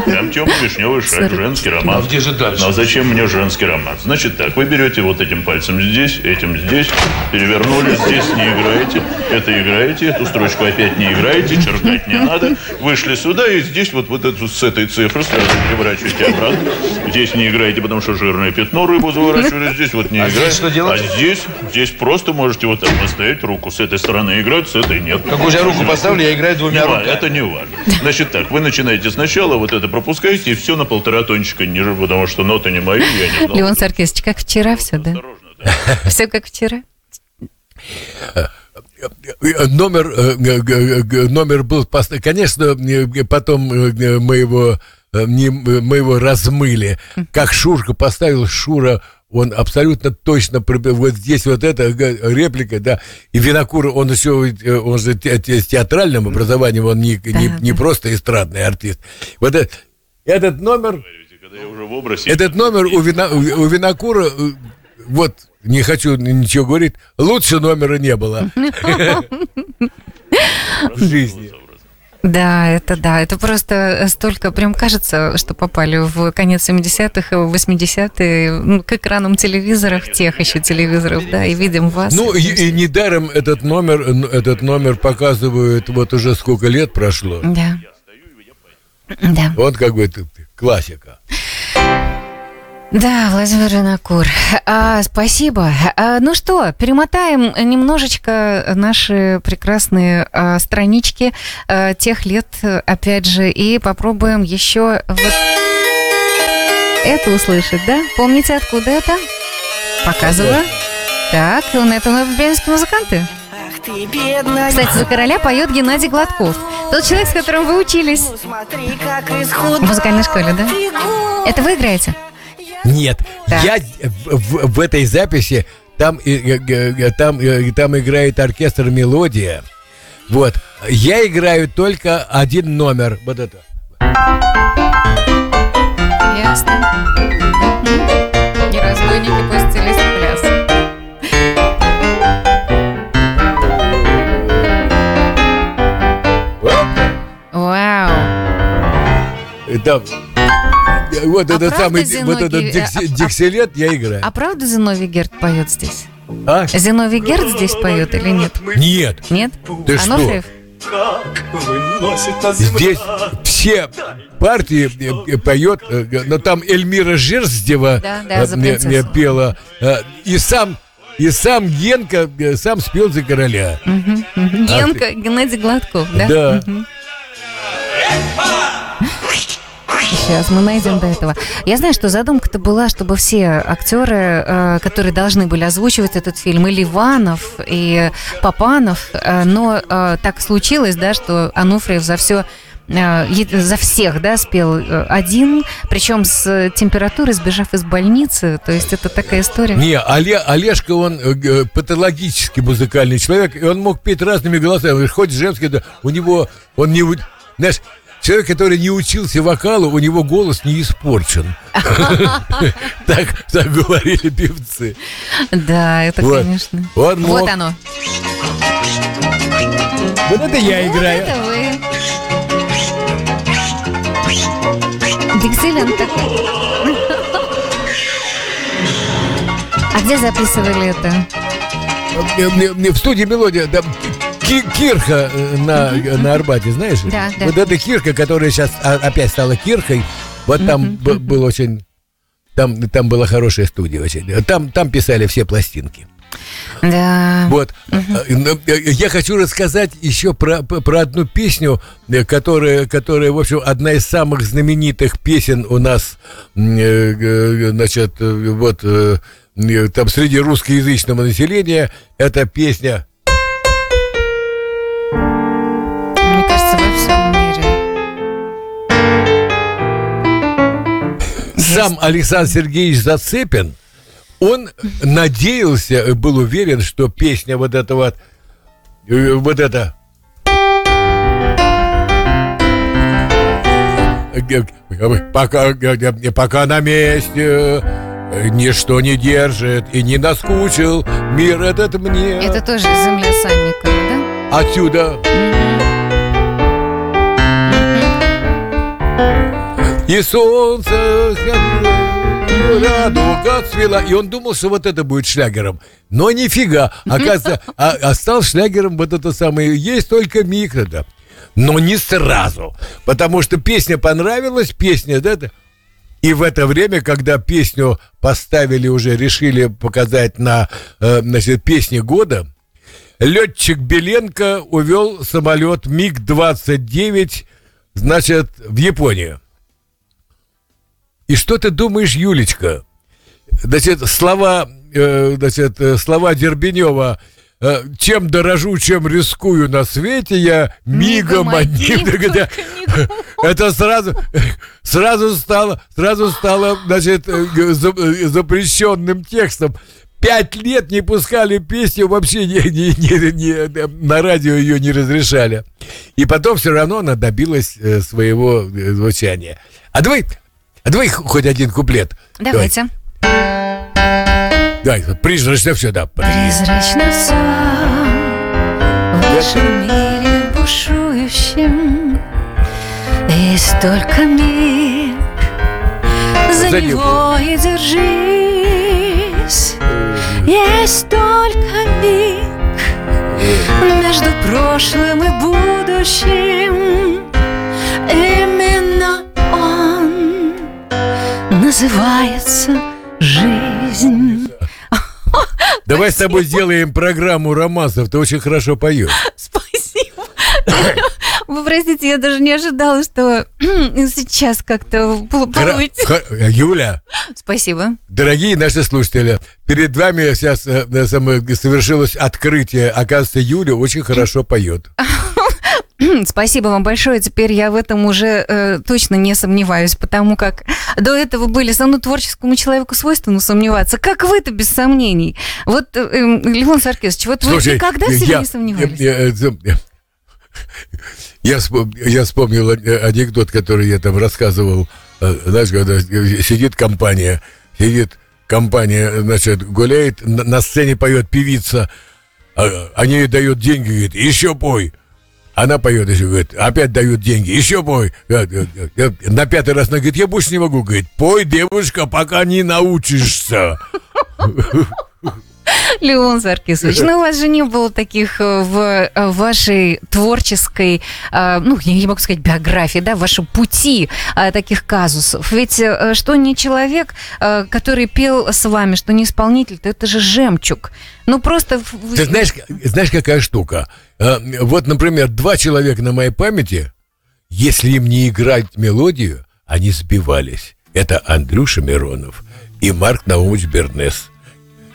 Прям темно-вишневый шаг, женский роман. А где же дальше? Ну, а зачем мне женский роман? Значит так, вы берете вот этим пальцем здесь, этим здесь, перевернули, здесь не играете, это играете, эту строчку опять не играете, черкать не надо, вышли сюда, и здесь вот, вот эту, с этой цифры сразу переворачиваете обратно. Здесь не играете, потому что жирное пятно рыбу заворачивали, здесь вот не а играете. Здесь что делать? А здесь, здесь просто можете вот так поставить руку с этой стороны играть, с этой нет. Как уже руку поставлю, я играю двумя не руками. Это не важно. Значит так, вы начинаете сначала, вот это пропускаете, и все на полтора тончика ниже, потому что ноты не мои, я не знал. Леон Саркисович, как вчера все, да? Все как вчера? Номер, номер был, конечно, потом мы его, мы его размыли. Как Шурка поставил Шура, он абсолютно точно вот здесь вот эта реплика, да, и Винокур, он еще, он же с театральным образованием, он не, не, не просто эстрадный артист. Вот этот, этот номер, этот номер у, Вина, у Винокура, вот не хочу ничего говорить, лучше номера не было в жизни. Да, это да, это просто столько, прям кажется, что попали в конец 70-х и 80-е ну, к экранам телевизоров, тех еще телевизоров, да, и видим вас. Ну, и, и недаром этот номер, этот номер показывают, вот уже сколько лет прошло. Да. Да. Вот как бы классика. Да, Владимир Винокур. А, спасибо. А, ну что, перемотаем немножечко наши прекрасные а, странички а, тех лет, опять же, и попробуем еще вот это услышать, да? Помните, откуда это? Показываю. Так, он это новобрянские музыканты. Кстати, за короля поет Геннадий Гладков. Тот человек, с которым вы учились в музыкальной школе, да? Это вы играете? Нет, так. я в, в, в этой записи там, там, там играет оркестр «Мелодия». Вот. Я играю только один номер. Вот это. Ясно. Разбойники, пляс. Вау. Это вот а этот самый, Зиновий... вот этот дикси, диксилет я играю. А правда Зиновий Герд поет здесь? А? Зиновий Герд здесь поет или нет? Нет. Нет? Ты Ануфриев? что? Здесь все партии поет, но там Эльмира Жерздева да, да, мне, мне пела, и сам и сам Генка сам спел за короля. Угу, угу. Генка, а, Геннадий Гладков, да? Да. Угу. Сейчас мы найдем до этого. Я знаю, что задумка-то была, чтобы все актеры, э, которые должны были озвучивать этот фильм, и Ливанов, и Папанов, э, но э, так случилось, да, что Ануфриев за все за всех, да, спел один, причем с температурой, сбежав из больницы, то есть это такая история. Не, Оле, Олежка, он патологически музыкальный человек, и он мог петь разными голосами, хоть женский, да, у него, он не, знаешь, Человек, который не учился вокалу, у него голос не испорчен. Так, говорили певцы. Да, это, конечно. Вот оно. Вот это я играю. это вы. Диксилент такой. А где записывали это? В студии «Мелодия». Кирха э, на, на Арбате, знаешь? Да, да. Вот эта Кирка, которая сейчас опять стала Кирхой, вот там был очень... Там, там была хорошая студия очень. Там, там писали все пластинки. Да. Вот. Угу. Я хочу рассказать еще про, про одну песню, которая, которая, в общем, одна из самых знаменитых песен у нас, значит, вот там среди русскоязычного населения. Это песня Сам Александр Сергеевич Зацепин, он надеялся, был уверен, что песня вот эта вот, э, вот это пока, пока на месте ничто не держит и не наскучил мир этот мне. Это тоже земля Санникова, да? Отсюда. И солнце радуга цвела. И он думал, что вот это будет шлягером. Но нифига. Оказывается, а, а стал шлягером вот это самое. Есть только микро, да. но не сразу. Потому что песня понравилась, песня, да, и в это время, когда песню поставили уже, решили показать на, э, значит, песне года, летчик Беленко увел самолет МиГ-29, значит, в Японию. И что ты думаешь, Юлечка? Значит, слова, э, значит, э, слова Дербенева Э, чем дорожу, чем рискую на свете, я мигом, мигом одним. одним это сразу, сразу стало, сразу стало, значит, э, запрещенным текстом. Пять лет не пускали песню, вообще не, не, не, не, на радио ее не разрешали. И потом все равно она добилась своего звучания. А давай, а давай хоть один куплет. Давайте. Давай. Да, призрачно все, да. Призрачно все в вашем мире бушующем. Есть только миг, за, за него и держись. Есть только миг между прошлым и будущим. Именно называется жизнь. Давай с тобой сделаем программу романсов. Ты очень хорошо поешь. Спасибо. Вы простите, я даже не ожидала, что сейчас как-то получится. Юля. Спасибо. Дорогие наши слушатели, перед вами сейчас э, совершилось открытие. Оказывается, Юля очень хорошо поет. Спасибо вам большое. Теперь я в этом уже э, точно не сомневаюсь, потому как до этого были со мной творческому человеку свойственно сомневаться. Как вы-то без сомнений? Вот, э, э, Левон Саркисович, вот Слушай, вы никогда в себе не сомневались? Я, я, я, я вспомнил анекдот, который я там рассказывал. Э, знаешь, когда сидит компания, сидит компания, значит, гуляет, на сцене поет певица, а, они ей дают деньги, говорит, еще пой. Она поет еще, говорит, опять дают деньги, еще пой. На пятый раз она говорит, я больше не могу, говорит, пой, девушка, пока не научишься. Леон Саркисович, ну у вас же не было таких э, в э, вашей творческой, э, ну, я не могу сказать биографии, да, в вашем пути таких казусов. Ведь что не человек, который пел с вами, что не исполнитель, то это же жемчуг. Ну, просто... Ты знаешь, знаешь, какая штука? Вот, например, два человека на моей памяти, если им не играть мелодию, они сбивались. Это Андрюша Миронов и Марк Наумович Бернес.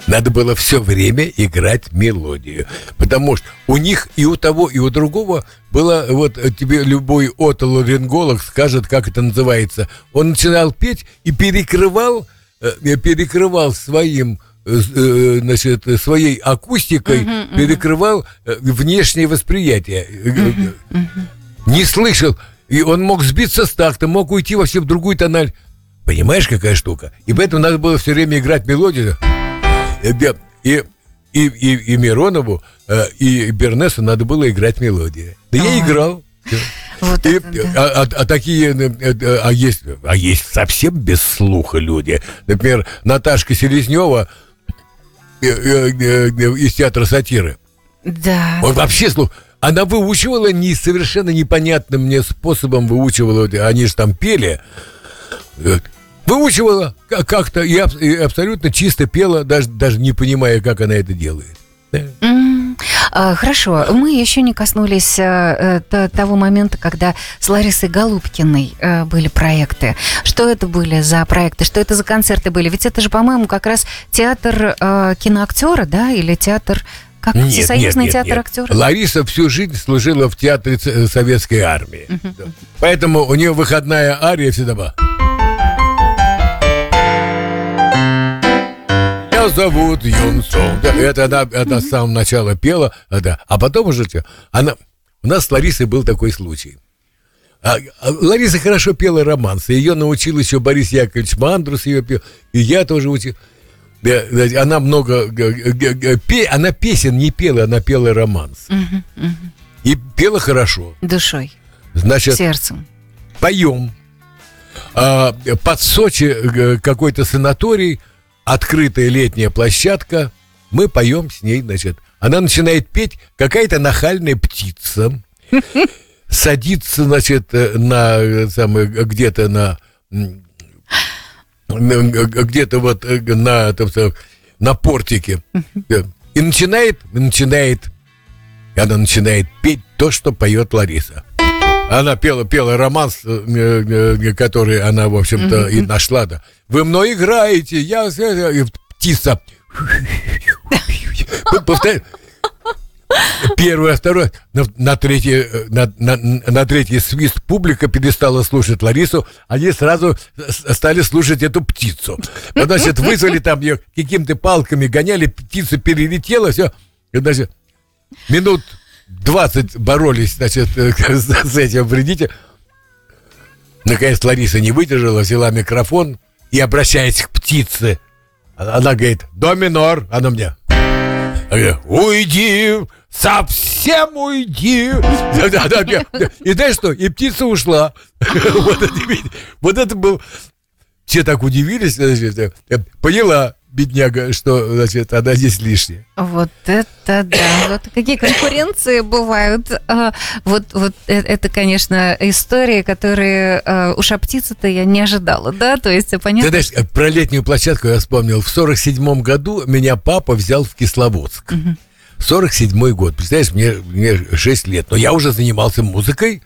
Надо было все время играть мелодию. Потому что у них и у того, и у другого было, вот тебе любой отоларинголог скажет, как это называется. Он начинал петь и перекрывал, э, перекрывал своим э, э, значит, своей акустикой uh-huh, uh-huh. перекрывал внешнее восприятие. Uh-huh, uh-huh. Не слышал. И он мог сбиться с такта, мог уйти во все в другую тональ. Понимаешь, какая штука? И поэтому надо было все время играть мелодию. Э, и, и, и, и Миронову, э, и Бернесу надо было играть мелодии. Да я играл. Вот и, это, да. а, а, а такие, э, а есть, а есть совсем без слуха люди. Например, Наташка Селезнева из театра сатиры. Да. Он вообще слух. Она выучивала не совершенно непонятным мне способом выучивала. Они же там пели. Выучивала как-то и, абсолютно чисто пела, даже, даже не понимая, как она это делает. А, хорошо, мы еще не коснулись э, того момента, когда с Ларисой Голубкиной э, были проекты. Что это были за проекты, что это за концерты были? Ведь это же, по-моему, как раз театр киноактера, да, или театр как нет, Всесоюзный нет, нет, театр актера? Лариса всю жизнь служила в театре советской армии. Uh-huh. Поэтому у нее выходная ария всегда была. Зовут Юн Сон. Да, это она, она с самого начала пела, а, да. а потом уже она... У нас с Ларисой был такой случай. А, а, Лариса хорошо пела романсы. Ее научил еще Борис Яковлевич Мандрус ее пел. И я тоже учил. Она много... Она песен не пела, она пела романс. И пела хорошо. Душой. Значит, сердцем. Поем. А, под Сочи э, какой-то санаторий открытая летняя площадка, мы поем с ней, значит, она начинает петь какая-то нахальная птица. садится, значит, на самое где-то на где-то вот на, там, на портике и начинает, начинает, она начинает петь то, что поет Лариса. Она пела, пела романс, который она, в общем-то, и нашла. Да. Вы мной играете, я... И птица... Повторяю. Первое, второе, на, на, третий, на, на, на третий свист публика перестала слушать Ларису, они сразу стали слушать эту птицу. Значит, вызвали там ее какими-то палками, гоняли, птица перелетела, все. Значит, минут 20 боролись, значит, с этим вредителем. Наконец Лариса не выдержала, взяла микрофон и, обращаясь к птице, она говорит, до минор, она мне, уйди, совсем уйди. И знаешь что? И птица ушла. Вот это, вот это был... Все так удивились, поняла, бедняга, что, значит, она здесь лишняя. Вот это да. Вот какие конкуренции бывают. А, вот, вот э, это, конечно, история, которые э, уж о птице-то я не ожидала, да? То есть, понятно? Ты знаешь, про летнюю площадку я вспомнил. В 47 году меня папа взял в Кисловодск. Угу. 47 год. Представляешь, мне, мне 6 лет. Но я уже занимался музыкой.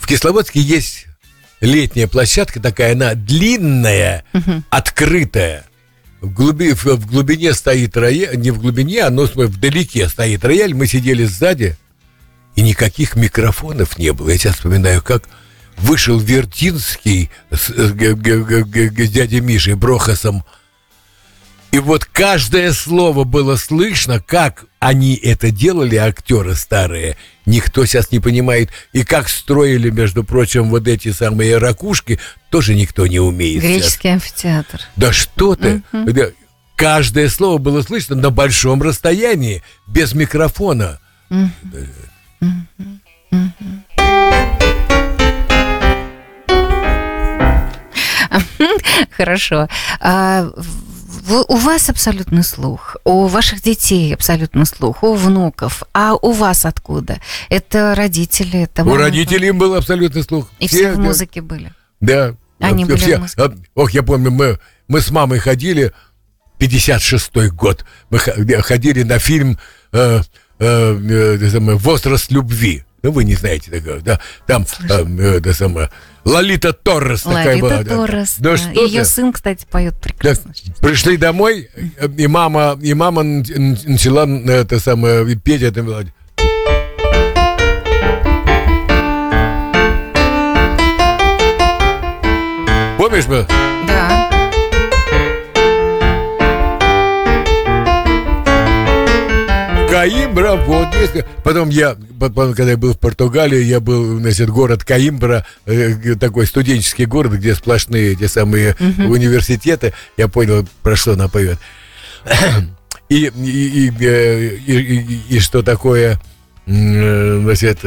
В Кисловодске есть летняя площадка такая, она длинная, угу. открытая в, глуби, в, глубине стоит рояль, не в глубине, а но вдалеке стоит рояль, мы сидели сзади, и никаких микрофонов не было. Я сейчас вспоминаю, как вышел Вертинский с, с, с, с дядей Мишей Брохасом, и вот каждое слово было слышно, как они это делали, актеры старые. Никто сейчас не понимает. И как строили, между прочим, вот эти самые ракушки, тоже никто не умеет. Греческий сейчас. амфитеатр. Да что ты! Угу. Каждое слово было слышно на большом расстоянии, без микрофона. Хорошо. А, у вас абсолютный слух, у ваших детей абсолютный слух, у внуков. А у вас откуда? Это родители? Это у родителей был абсолютный слух. И все, все в музыке да. были? Да. Они все, были все. в музыке? Ох, я помню, мы, мы с мамой ходили, 56-й год, мы ходили на фильм э, э, э, «Возраст любви». Ну, вы не знаете такого, да? Там, э, это самое, Лолита Торрес Лолита такая была. Торрес, да. да. Что Ее ты? сын, кстати, поет прекрасно. Да. Пришли домой, и мама, и мама начала это самое, петь это мелодию. Помнишь, мы? Каимбра, вот. Потом я, потом, когда я был в Португалии, я был, значит, город Каимбра, э, такой студенческий город, где сплошные эти самые uh-huh. университеты. Я понял, про что она поет. И, и, и, и, и, и что такое, значит,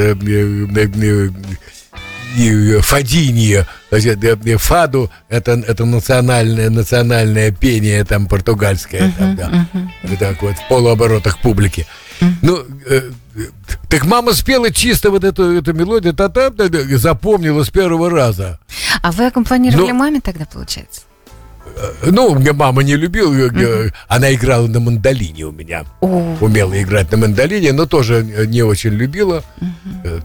и фадинье, значит, фаду, это, это национальное, национальное пение там португальское, uh-huh, там, да, uh-huh. так вот, в полуоборотах публики. Ну, э, так мама спела чисто вот эту, эту мелодию, та та запомнила с первого раза. А вы аккомпанировали Но... маме тогда, получается? Э, ну, мама не любила, uh-huh. она играла на мандолине у меня, uh-huh. умела играть на мандолине, но тоже не очень любила. Uh-huh.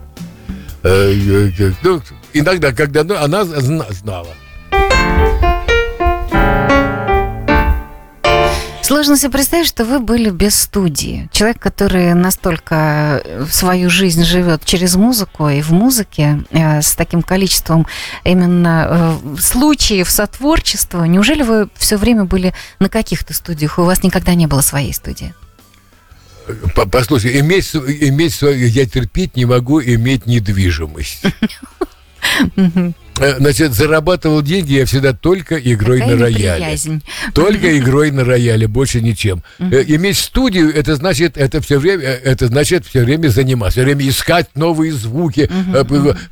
Ну, иногда, когда ну, она знала. Сложно себе представить, что вы были без студии. Человек, который настолько свою жизнь живет через музыку и в музыке, э, с таким количеством именно э, случаев сотворчества. Неужели вы все время были на каких-то студиях? У вас никогда не было своей студии? Послушай, иметь, иметь свою, я терпеть не могу иметь недвижимость. Э, значит, зарабатывал деньги я всегда только игрой Какая на рояле. Приязнь. Только игрой на рояле, больше ничем. Uh-huh. Иметь студию, это значит, это все время, э, это значит все время заниматься, все время искать новые звуки,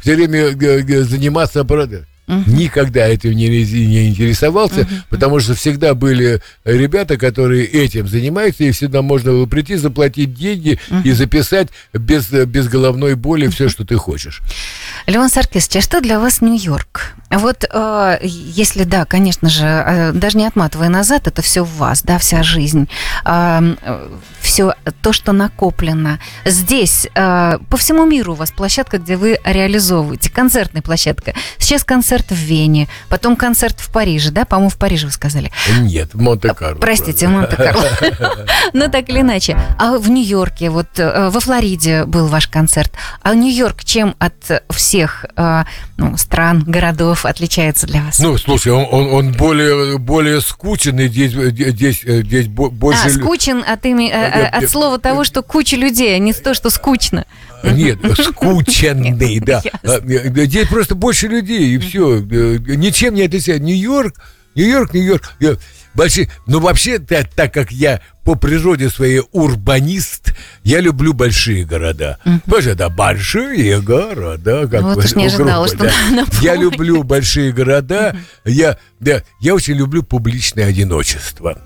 все время заниматься аппаратом. Угу. Никогда этим не, не интересовался, угу. потому что всегда были ребята, которые этим занимаются, и всегда можно было прийти, заплатить деньги угу. и записать без, без головной боли угу. все, что ты хочешь. Леон Саркисович, а что для вас Нью-Йорк? Вот э, если да, конечно же, э, даже не отматывая назад, это все в вас, да, вся жизнь, э, все то, что накоплено. Здесь по всему миру у вас площадка, где вы реализовываете, концертная площадка. Сейчас концерт в Вене, потом концерт в Париже, да, по-моему, в Париже вы сказали. Нет, в Монте-Карло. Простите, в Монте-Карло. Но так или иначе. А в Нью-Йорке, вот во Флориде был ваш концерт. А Нью-Йорк чем от всех ну, стран, городов отличается для вас? Ну, слушай, он, он, он более, более скучен, и здесь, здесь, здесь больше... А, скучен от, ими, э, от слова того, что куча людей, а не то, что скучно. Нет, скученный, да. А, здесь просто больше людей, и все. Ничем не отличается. Нью-Йорк, Нью-Йорк, Нью-Йорк. Большие, ну вообще, так, как я по природе своей урбанист, я люблю большие города. Потому что это большие города. Как вот уж не ожидала, что да. Я люблю большие города. Я, да, я очень люблю публичное одиночество.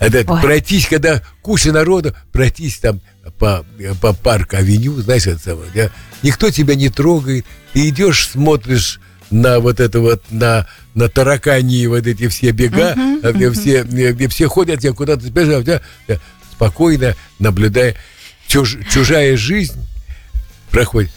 Это пройтись, когда куча народа, пройтись там по, по парку авеню, знаешь, это самое, да? никто тебя не трогает, ты идешь, смотришь на вот это вот, на, на таракани вот эти все бега, uh-huh, где, uh-huh. Все, где все ходят, я куда-то сбежал, спокойно наблюдая, чуж, чужая жизнь проходит.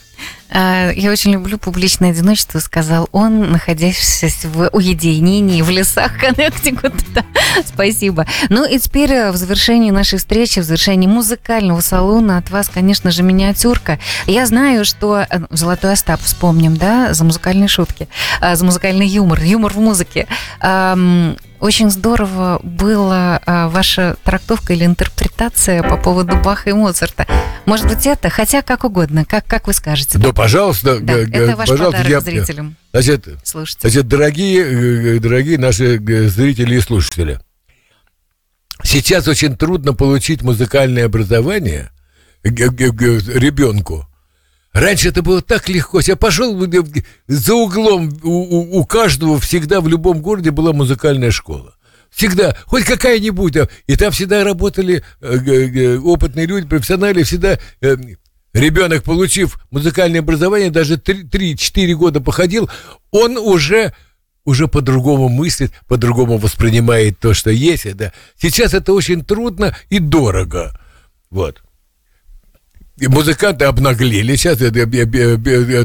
А, я очень люблю публичное одиночество, сказал он, находясь в уединении в лесах Коннектикута. Спасибо. Ну и теперь э, в завершении нашей встречи, в завершении музыкального салона от вас, конечно же, миниатюрка. Я знаю, что э, Золотой Остап вспомним, да, за музыкальные шутки, э, за музыкальный юмор, юмор в музыке. Очень здорово была ваша трактовка или интерпретация по поводу Баха и Моцарта. Может быть, это, хотя как угодно, как, как вы скажете. Да, пожалуйста. Да, это ваш пожалуйста, подарок я, зрителям. Значит, Слушайте. значит, дорогие, дорогие наши зрители и слушатели, сейчас очень трудно получить музыкальное образование ребенку. Раньше это было так легко. Я пошел за углом, у, у, у каждого всегда в любом городе была музыкальная школа. Всегда, хоть какая-нибудь. И там всегда работали э, опытные люди, профессионалы, всегда э, ребенок, получив музыкальное образование, даже 3-4 года походил, он уже уже по-другому мыслит, по-другому воспринимает то, что есть. Да. Сейчас это очень трудно и дорого. Вот. И музыканты обнаглели. Сейчас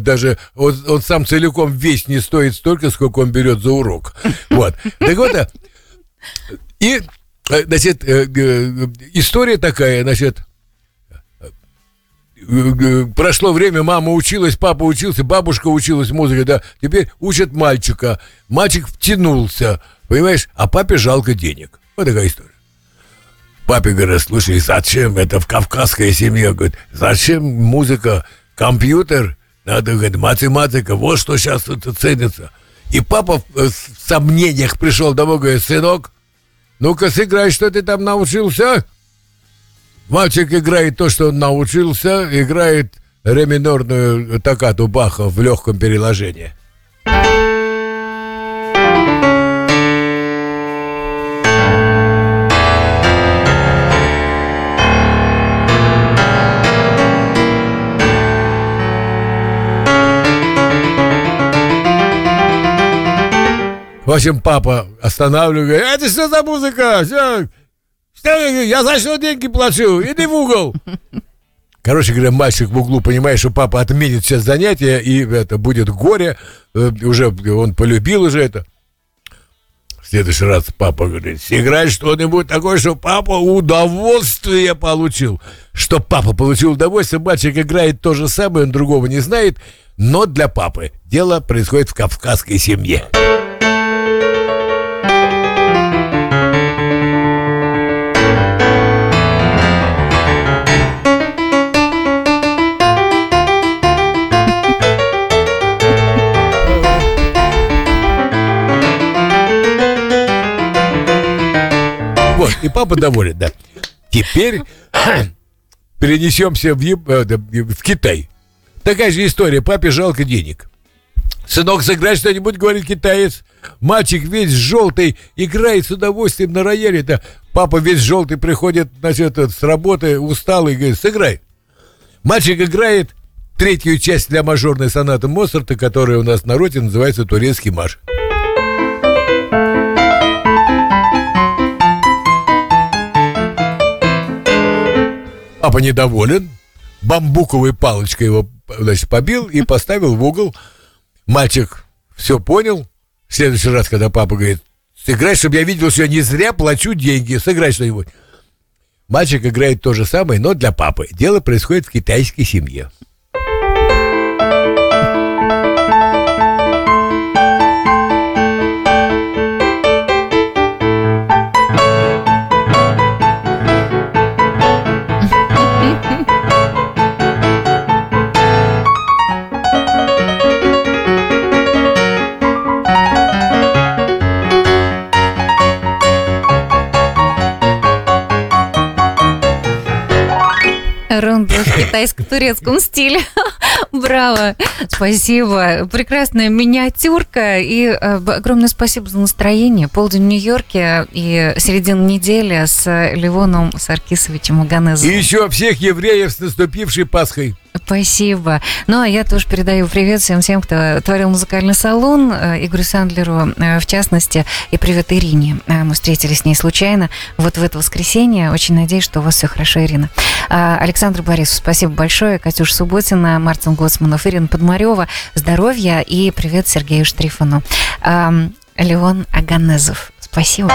даже он, он сам целиком весь не стоит столько, сколько он берет за урок. Вот. Так вот, и, э, значит, э, история такая, значит, прошло время, мама училась, папа учился, бабушка училась музыке, да, теперь учат мальчика. Мальчик втянулся, понимаешь, а папе жалко денег. Вот такая история. Папе говорит, слушай, зачем это в кавказской семье? Говорит, зачем музыка, компьютер? Надо, говорит, математика, вот что сейчас это ценится. И папа в сомнениях пришел домой, говорит, сынок, ну-ка сыграй, что ты там научился. Мальчик играет то, что он научился, играет реминорную токату Баха в легком переложении. В общем, папа останавливает, это что за музыка? Все, что, я за что деньги плачу? Иди в угол. Короче говоря, мальчик в углу понимает, что папа отменит все занятия, и это будет горе. Э, уже он полюбил уже это. В следующий раз папа говорит, сыграй что-нибудь такое, что папа удовольствие получил. Что папа получил удовольствие, мальчик играет то же самое, он другого не знает, но для папы дело происходит в кавказской семье. И папа доволен, да. Теперь перенесемся в, э, в Китай. Такая же история. Папе жалко денег. Сынок, сыграй что-нибудь, говорит китаец. Мальчик весь желтый, играет с удовольствием на рояле. Да папа весь желтый приходит, значит, с работы усталый, говорит, сыграй. Мальчик играет третью часть для мажорной сонаты Моцарта, которая у нас в народе называется «Турецкий марш». Папа недоволен, бамбуковой палочкой его значит, побил и поставил в угол. Мальчик все понял. В следующий раз, когда папа говорит, сыграй, чтобы я видел, что я не зря плачу деньги, сыграй что-нибудь. Мальчик играет то же самое, но для папы. Дело происходит в китайской семье. Рондо в китайско-турецком стиле. Браво! Спасибо. Прекрасная миниатюрка. И э, огромное спасибо за настроение. Полдень в Нью-Йорке и середина недели с Ливоном Саркисовичем Аганезовым. И еще всех евреев с наступившей Пасхой. Спасибо. Ну, а я тоже передаю привет всем тем, кто творил музыкальный салон, э, Игорю Сандлеру э, в частности, и привет Ирине. Э, мы встретились с ней случайно вот в это воскресенье. Очень надеюсь, что у вас все хорошо, Ирина. Александр Борисов, спасибо большое. Катюш Субботина, Мартин Гоцманов, Ирина Подмарева. Здоровья и привет Сергею Штрифону. Леон Аганезов. Спасибо.